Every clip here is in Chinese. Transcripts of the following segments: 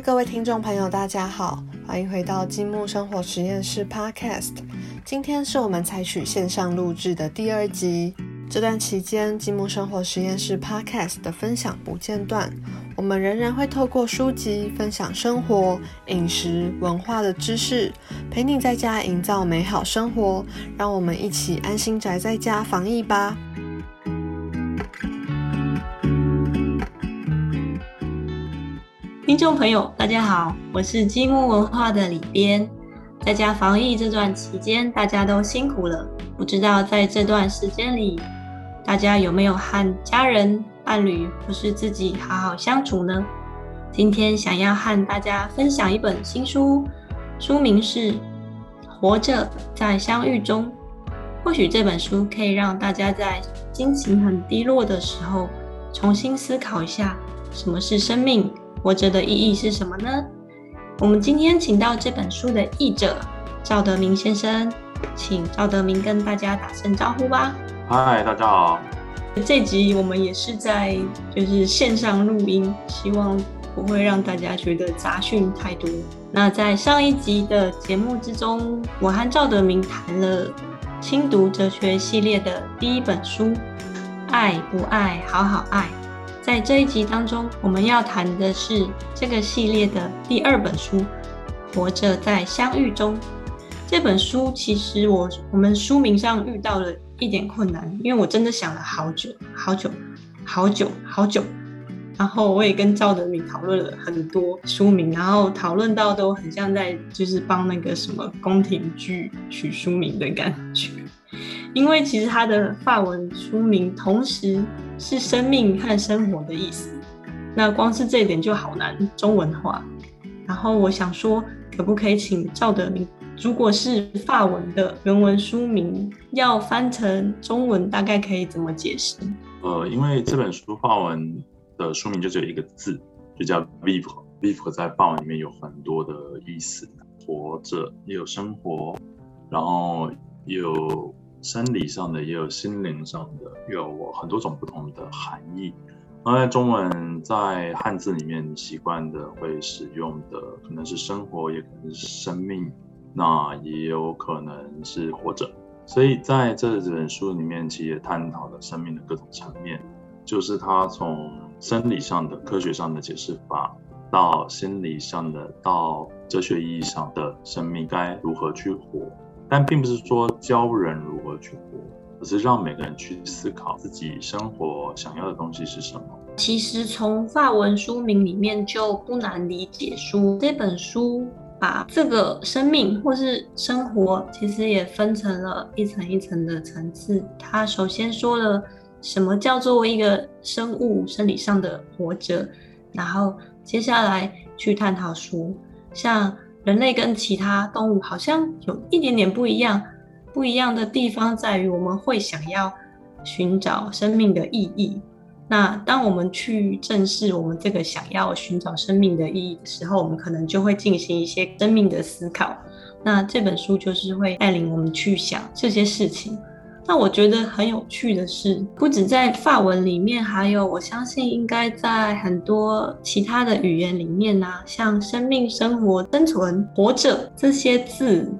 各位听众朋友，大家好，欢迎回到积木生活实验室 Podcast。今天是我们采取线上录制的第二集。这段期间，积木生活实验室 Podcast 的分享不间断，我们仍然会透过书籍分享生活、饮食、文化的知识，陪你在家营造美好生活。让我们一起安心宅在家防疫吧。听众朋友，大家好，我是积木文化的李编。在家防疫这段期间，大家都辛苦了。不知道在这段时间里，大家有没有和家人、伴侣或是自己好好相处呢？今天想要和大家分享一本新书，书名是《活着在相遇中》。或许这本书可以让大家在心情很低落的时候，重新思考一下什么是生命。活着的意义是什么呢？我们今天请到这本书的译者赵德明先生，请赵德明跟大家打声招呼吧。嗨，大家好。这集我们也是在就是线上录音，希望不会让大家觉得杂讯太多。那在上一集的节目之中，我和赵德明谈了轻读哲学系列的第一本书《爱不爱，好好爱》。在这一集当中，我们要谈的是这个系列的第二本书《活着在相遇中》。这本书其实我我们书名上遇到了一点困难，因为我真的想了好久好久好久好久，然后我也跟赵德敏讨论了很多书名，然后讨论到都很像在就是帮那个什么宫廷剧取书名的感觉。因为其实它的法文书名同时是生命和生活的意思，那光是这一点就好难中文化。然后我想说，可不可以请赵德明，如果是法文的原文书名，要翻成中文，大概可以怎么解释？呃，因为这本书法文的书名就只有一个字，就叫 vivre。vivre 在法文里面有很多的意思，活着也有生活，然后有。生理上的也有心灵上的，有很多种不同的含义。那在中文在汉字里面习惯的会使用的，可能是生活，也可能是生命，那也有可能是活着。所以在这本书里面，其实也探讨了生命的各种层面，就是它从生理上的、科学上的解释法，到心理上的，到哲学意义上的生命该如何去活。但并不是说教人如何去活，而是让每个人去思考自己生活想要的东西是什么。其实从法文书名里面就不难理解，书这本书把这个生命或是生活，其实也分成了一层一层的层次。它首先说了什么叫做一个生物生理上的活着，然后接下来去探讨书像。人类跟其他动物好像有一点点不一样，不一样的地方在于我们会想要寻找生命的意义。那当我们去正视我们这个想要寻找生命的意义的时候，我们可能就会进行一些生命的思考。那这本书就是会带领我们去想这些事情。那我觉得很有趣的是，不止在法文里面，还有我相信应该在很多其他的语言里面呢，像生命、生活、生存、活着这些字，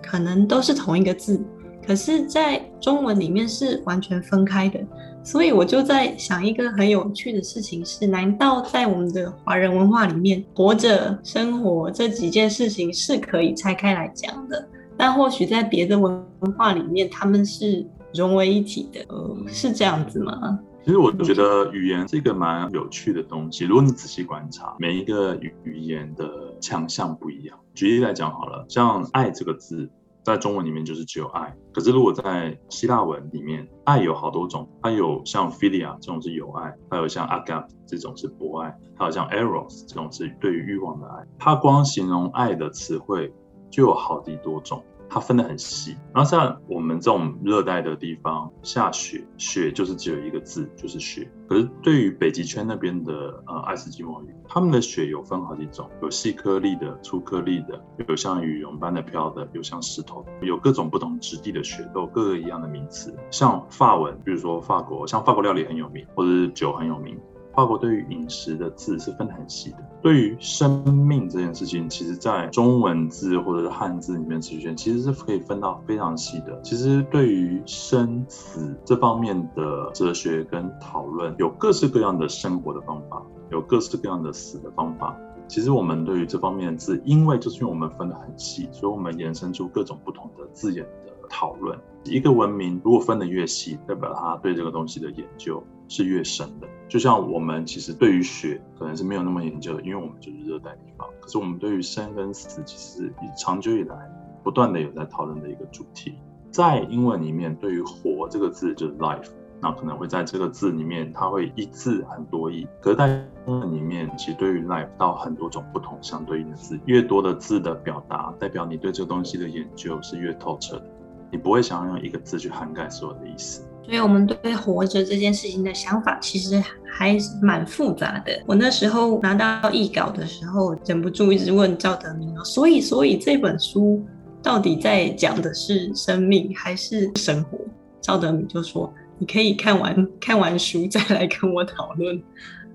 可能都是同一个字，可是，在中文里面是完全分开的。所以我就在想一个很有趣的事情是：难道在我们的华人文化里面，活着、生活这几件事情是可以拆开来讲的？但或许在别的文化里面，他们是。融为一体的，呃，是这样子吗？其实我觉得语言是一个蛮有趣的东西。如果你仔细观察，每一个语言的强项不一样。举例来讲好了，像“爱”这个字，在中文里面就是只有爱。可是如果在希腊文里面，爱有好多种，它有像 philia 这种是有爱，还有像 agape 这种是博爱，还有像 eros 这种是对于欲望的爱。它光形容爱的词汇就有好几多种。它分得很细，然后像我们这种热带的地方下雪，雪就是只有一个字，就是雪。可是对于北极圈那边的呃爱斯基摩语，他们的雪有分好几种，有细颗粒的、粗颗粒的，有像羽绒般的飘的，有像石头，有各种不同质地的雪，都有各个一样的名词。像法文，比如说法国，像法国料理很有名，或者是酒很有名。法国对于饮食的字是分得很细的。对于生命这件事情，其实在中文字或者是汉字里面，词卷其实是可以分到非常细的。其实对于生死这方面的哲学跟讨论，有各式各样的生活的方法，有各式各样的死的方法。其实我们对于这方面的字，因为就是因为我们分得很细，所以我们延伸出各种不同的字眼的讨论。一个文明如果分得越细，代表它对这个东西的研究是越深的。就像我们其实对于雪可能是没有那么研究的，因为我们就是热带地方。可是我们对于生跟死，其实长久以来不断的有在讨论的一个主题。在英文里面，对于活这个字就是 life，那可能会在这个字里面，它会一字很多义。可是，在英文里面，其实对于 life 到很多种不同相对应的字，越多的字的表达，代表你对这个东西的研究是越透彻的。你不会想要用一个字去涵盖所有的意思。所以，我们对活着这件事情的想法其实还是蛮复杂的。我那时候拿到译稿的时候，忍不住一直问赵德明：“所以，所以这本书到底在讲的是生命还是生活？”赵德明就说：“你可以看完看完书再来跟我讨论。”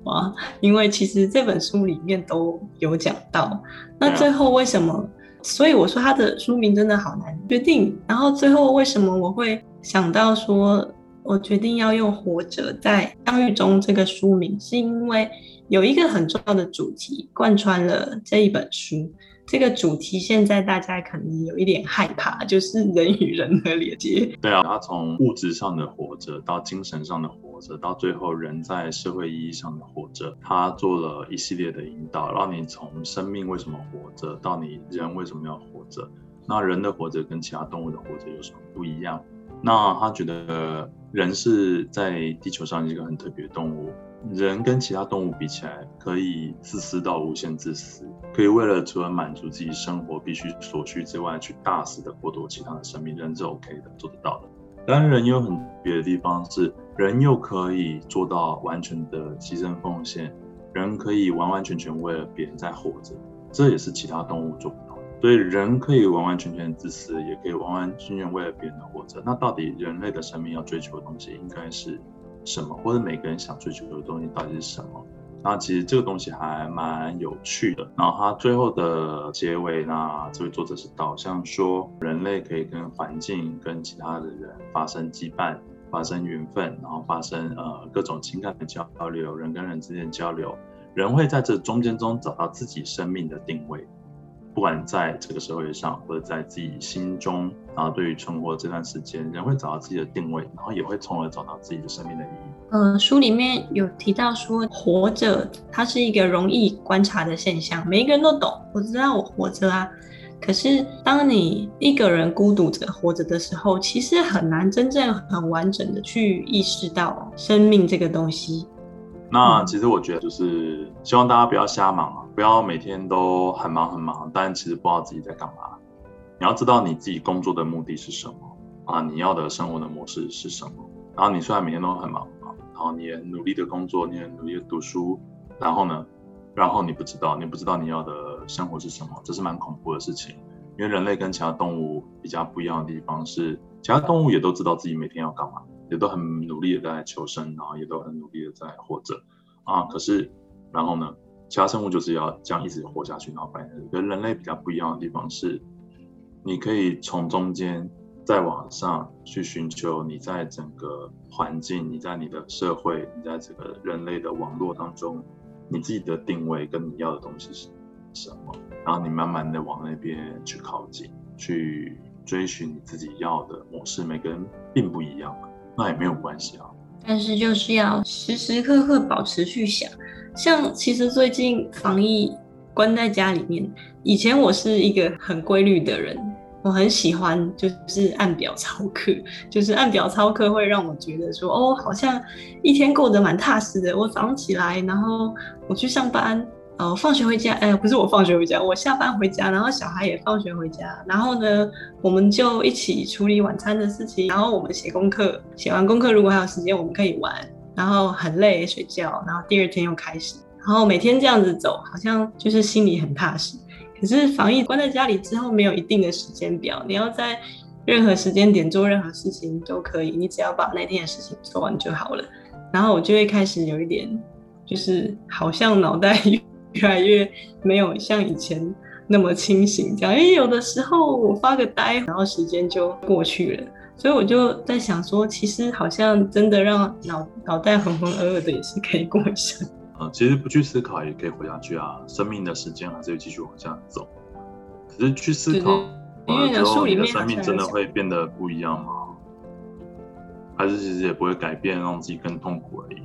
哇，因为其实这本书里面都有讲到。那最后为什么？所以我说他的书名真的好难决定。然后最后为什么我会想到说？我决定要用《活着在相遇中》这个书名，是因为有一个很重要的主题贯穿了这一本书。这个主题现在大家可能有一点害怕，就是人与人的连接。对啊，他从物质上的活着，到精神上的活着，到最后人在社会意义上的活着，他做了一系列的引导，让你从生命为什么活着，到你人为什么要活着。那人的活着跟其他动物的活着有什么不一样？那他觉得人是在地球上一个很特别的动物，人跟其他动物比起来，可以自私到无限自私，可以为了除了满足自己生活必须所需之外，去大肆的剥夺其他的生命，人是 OK 的，做得到的。当然人有很别的地方是，人又可以做到完全的牺牲奉献，人可以完完全全为了别人在活着，这也是其他动物做不到。所以人可以完完全全自私，也可以完完全全为了别人活着。那到底人类的生命要追求的东西应该是什么？或者每个人想追求的东西到底是什么？那其实这个东西还蛮有趣的。然后他最后的结尾，呢这位作者是导向说，人类可以跟环境、跟其他的人发生羁绊、发生缘分，然后发生呃各种情感的交流，人跟人之间交流，人会在这中间中找到自己生命的定位。不管在这个社会上，或者在自己心中，然后对于存活这段时间，人会找到自己的定位，然后也会从而找到自己的生命的意义。呃，书里面有提到说，活着它是一个容易观察的现象，每一个人都懂。我知道我活着啊，可是当你一个人孤独着活着的时候，其实很难真正很完整的去意识到生命这个东西。那其实我觉得就是希望大家不要瞎忙啊，不要每天都很忙很忙，但其实不知道自己在干嘛。你要知道你自己工作的目的是什么啊，你要的生活的模式是什么。然后你虽然每天都很忙啊，然后你也努力的工作，你也努力的读书，然后呢，然后你不知道，你不知道你要的生活是什么，这是蛮恐怖的事情。因为人类跟其他动物比较不一样的地方是，其他动物也都知道自己每天要干嘛。也都很努力的在求生，然后也都很努力的在活着啊。可是，然后呢，其他生物就是要这样一直活下去，然后繁衍。跟人类比较不一样的地方是，你可以从中间再往上去寻求你在整个环境、你在你的社会、你在这个人类的网络当中，你自己的定位跟你要的东西是什么，然后你慢慢的往那边去靠近，去追寻你自己要的模式。每个人并不一样。那也没有关系啊，但是就是要时时刻刻保持去想，像其实最近防疫关在家里面，以前我是一个很规律的人，我很喜欢就是按表操课，就是按表操课会让我觉得说，哦，好像一天过得蛮踏实的。我早上起来，然后我去上班。呃，放学回家，哎，不是我放学回家，我下班回家，然后小孩也放学回家，然后呢，我们就一起处理晚餐的事情，然后我们写功课，写完功课如果还有时间，我们可以玩，然后很累睡觉，然后第二天又开始，然后每天这样子走，好像就是心里很踏实。可是防疫关在家里之后，没有一定的时间表，你要在任何时间点做任何事情都可以，你只要把那天的事情做完就好了。然后我就会开始有一点。就是好像脑袋越来越没有像以前那么清醒，这样。因为有的时候我发个呆，然后时间就过去了。所以我就在想说，其实好像真的让脑脑袋浑浑噩噩的也是可以过一生。啊，其实不去思考也可以活下去啊，生命的时间还是会继续往下走。可是去思考完了之后，你的生命真的会变得不一样吗？还是其实也不会改变，让自己更痛苦而已。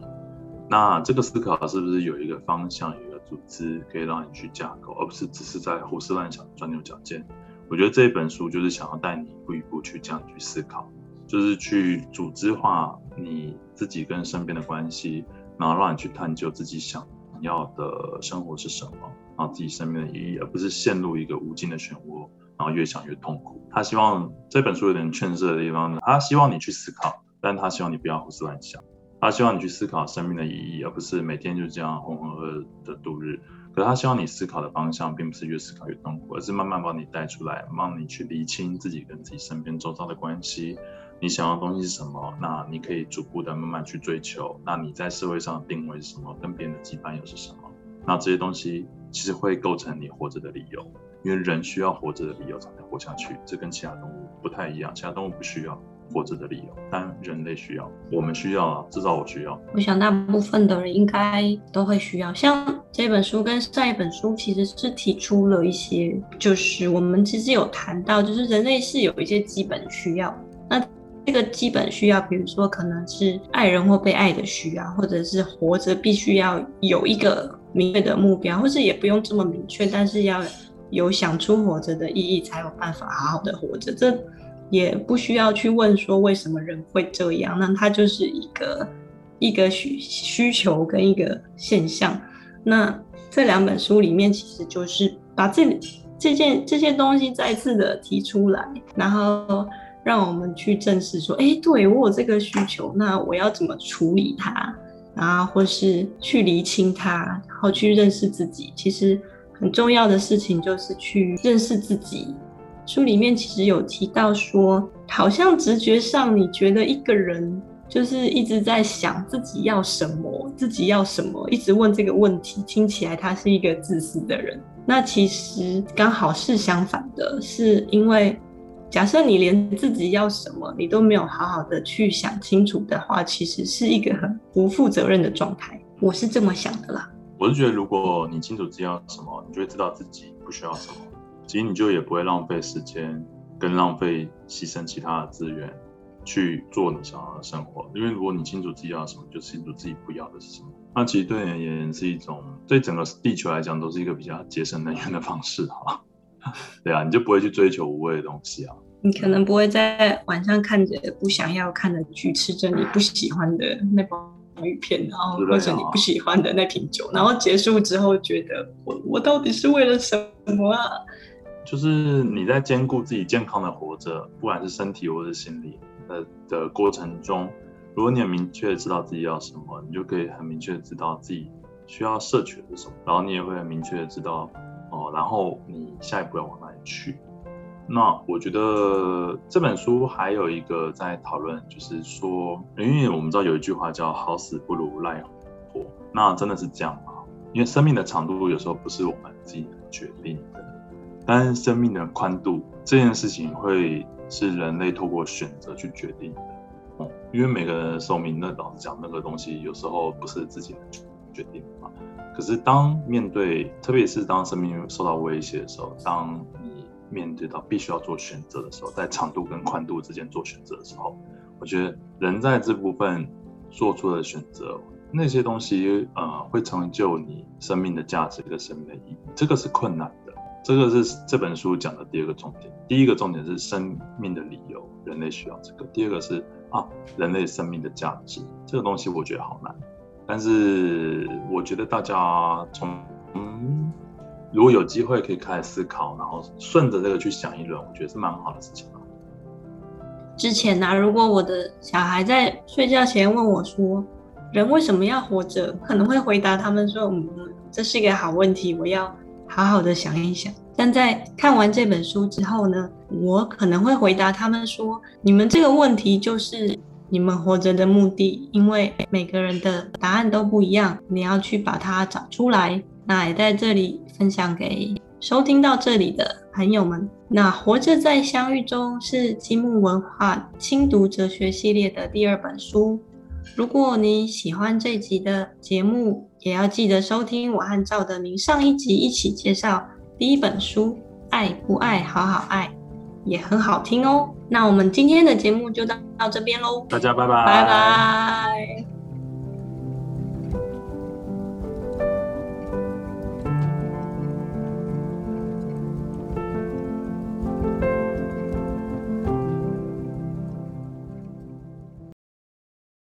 那这个思考是不是有一个方向、有一个组织可以让你去架构，而不是只是在胡思乱想、钻牛角尖？我觉得这本书就是想要带你一步一步去这样去思考，就是去组织化你自己跟身边的关系，然后让你去探究自己想要的生活是什么，然后自己生命的意义，而不是陷入一个无尽的漩涡，然后越想越痛苦。他希望这本书有点劝世的地方呢，他希望你去思考。但他希望你不要胡思乱想，他希望你去思考生命的意义，而不是每天就这样浑浑噩噩的度日。可是他希望你思考的方向，并不是越思考越痛苦，而是慢慢把你带出来，帮你去理清自己跟自己身边周遭的关系。你想要的东西是什么？那你可以逐步的慢慢去追求。那你在社会上的定位是什么？跟别人的羁绊又是什么？那这些东西其实会构成你活着的理由，因为人需要活着的理由才能活下去。这跟其他动物不太一样，其他动物不需要。活着的理由，但人类需要，我们需要啊，至少我需要。我想大部分的人应该都会需要。像这本书跟上一本书其实是提出了一些，就是我们其实有谈到，就是人类是有一些基本需要。那这个基本需要，比如说可能是爱人或被爱的需要，或者是活着必须要有一个明确的目标，或是也不用这么明确，但是要有想出活着的意义，才有办法好好的活着。这也不需要去问说为什么人会这样，那它就是一个一个需需求跟一个现象。那这两本书里面其实就是把这这件这些东西再次的提出来，然后让我们去正视说，哎，对我有这个需求，那我要怎么处理它，然后或是去厘清它，然后去认识自己。其实很重要的事情就是去认识自己。书里面其实有提到说，好像直觉上你觉得一个人就是一直在想自己要什么，自己要什么，一直问这个问题，听起来他是一个自私的人。那其实刚好是相反的，是因为假设你连自己要什么你都没有好好的去想清楚的话，其实是一个很不负责任的状态。我是这么想的啦。我是觉得，如果你清楚自己要什么，你就会知道自己不需要什么。其实你就也不会浪费时间，跟浪费牺牲其他的资源去做你想要的生活。因为如果你清楚自己要什么，就清楚自己不要的是什么。那其实对你而言是一种，对整个地球来讲都是一个比较节省能源的方式哈。对啊，你就不会去追求无谓的东西啊。你可能不会在晚上看着不想要看的剧，吃着你不喜欢的那包鱼片，然后喝着你不喜欢的那瓶酒，然后结束之后觉得我我到底是为了什么啊？就是你在兼顾自己健康的活着，不管是身体或是心理的的过程中，如果你很明确知道自己要什么，你就可以很明确知道自己需要摄取的是什么，然后你也会很明确的知道哦，然后你下一步要往哪里去。那我觉得这本书还有一个在讨论，就是说，因为我们知道有一句话叫“好死不如赖活”，那真的是这样吗？因为生命的长度有时候不是我们自己决定的。但是生命的宽度这件事情会是人类透过选择去决定的，哦，因为每个人的寿命，那老师讲，那个东西有时候不是自己能决定的嘛。可是当面对，特别是当生命受到威胁的时候，当你面对到必须要做选择的时候，在长度跟宽度之间做选择的时候，我觉得人在这部分做出的选择，那些东西，呃，会成就你生命的价值跟生命的意义，这个是困难。这个是这本书讲的第二个重点。第一个重点是生命的理由，人类需要这个。第二个是啊，人类生命的价值，这个东西我觉得好难。但是我觉得大家从嗯，如果有机会可以开始思考，然后顺着这个去想一轮，我觉得是蛮好的事情。之前呢，如果我的小孩在睡觉前问我说，人为什么要活着，可能会回答他们说，嗯，这是一个好问题，我要。好好的想一想，但在看完这本书之后呢，我可能会回答他们说：你们这个问题就是你们活着的目的，因为每个人的答案都不一样，你要去把它找出来。那也在这里分享给收听到这里的朋友们。那活着在相遇中是积木文化轻读哲学系列的第二本书。如果你喜欢这集的节目，也要记得收听我和赵德明上一集一起介绍第一本书《爱不爱好好爱》，也很好听哦。那我们今天的节目就到到这边喽，大家拜拜，拜拜。